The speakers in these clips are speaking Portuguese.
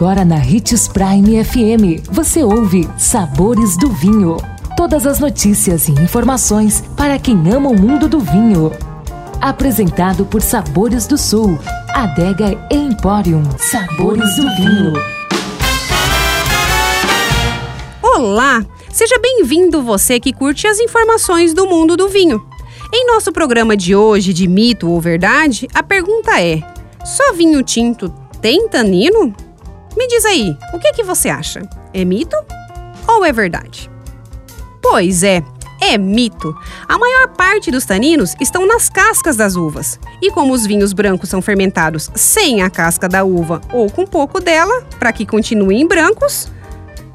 Agora na Ritz Prime FM, você ouve Sabores do Vinho. Todas as notícias e informações para quem ama o mundo do vinho. Apresentado por Sabores do Sul, Adega Emporium. Sabores do Vinho. Olá! Seja bem-vindo você que curte as informações do mundo do vinho. Em nosso programa de hoje de mito ou verdade, a pergunta é: só vinho tinto tem tanino? Me diz aí, o que, que você acha? É mito ou é verdade? Pois é, é mito. A maior parte dos taninos estão nas cascas das uvas. E como os vinhos brancos são fermentados sem a casca da uva ou com pouco dela, para que continuem brancos,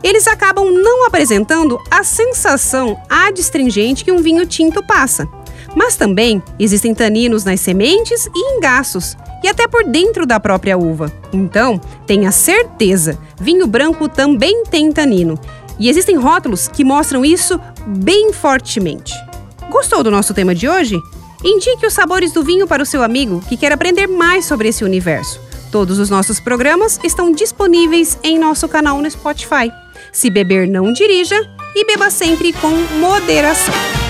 eles acabam não apresentando a sensação adstringente que um vinho tinto passa. Mas também existem taninos nas sementes e engaços, e até por dentro da própria uva. Então, tenha certeza, vinho branco também tem tanino. E existem rótulos que mostram isso bem fortemente. Gostou do nosso tema de hoje? Indique os sabores do vinho para o seu amigo que quer aprender mais sobre esse universo. Todos os nossos programas estão disponíveis em nosso canal no Spotify. Se beber, não dirija e beba sempre com moderação.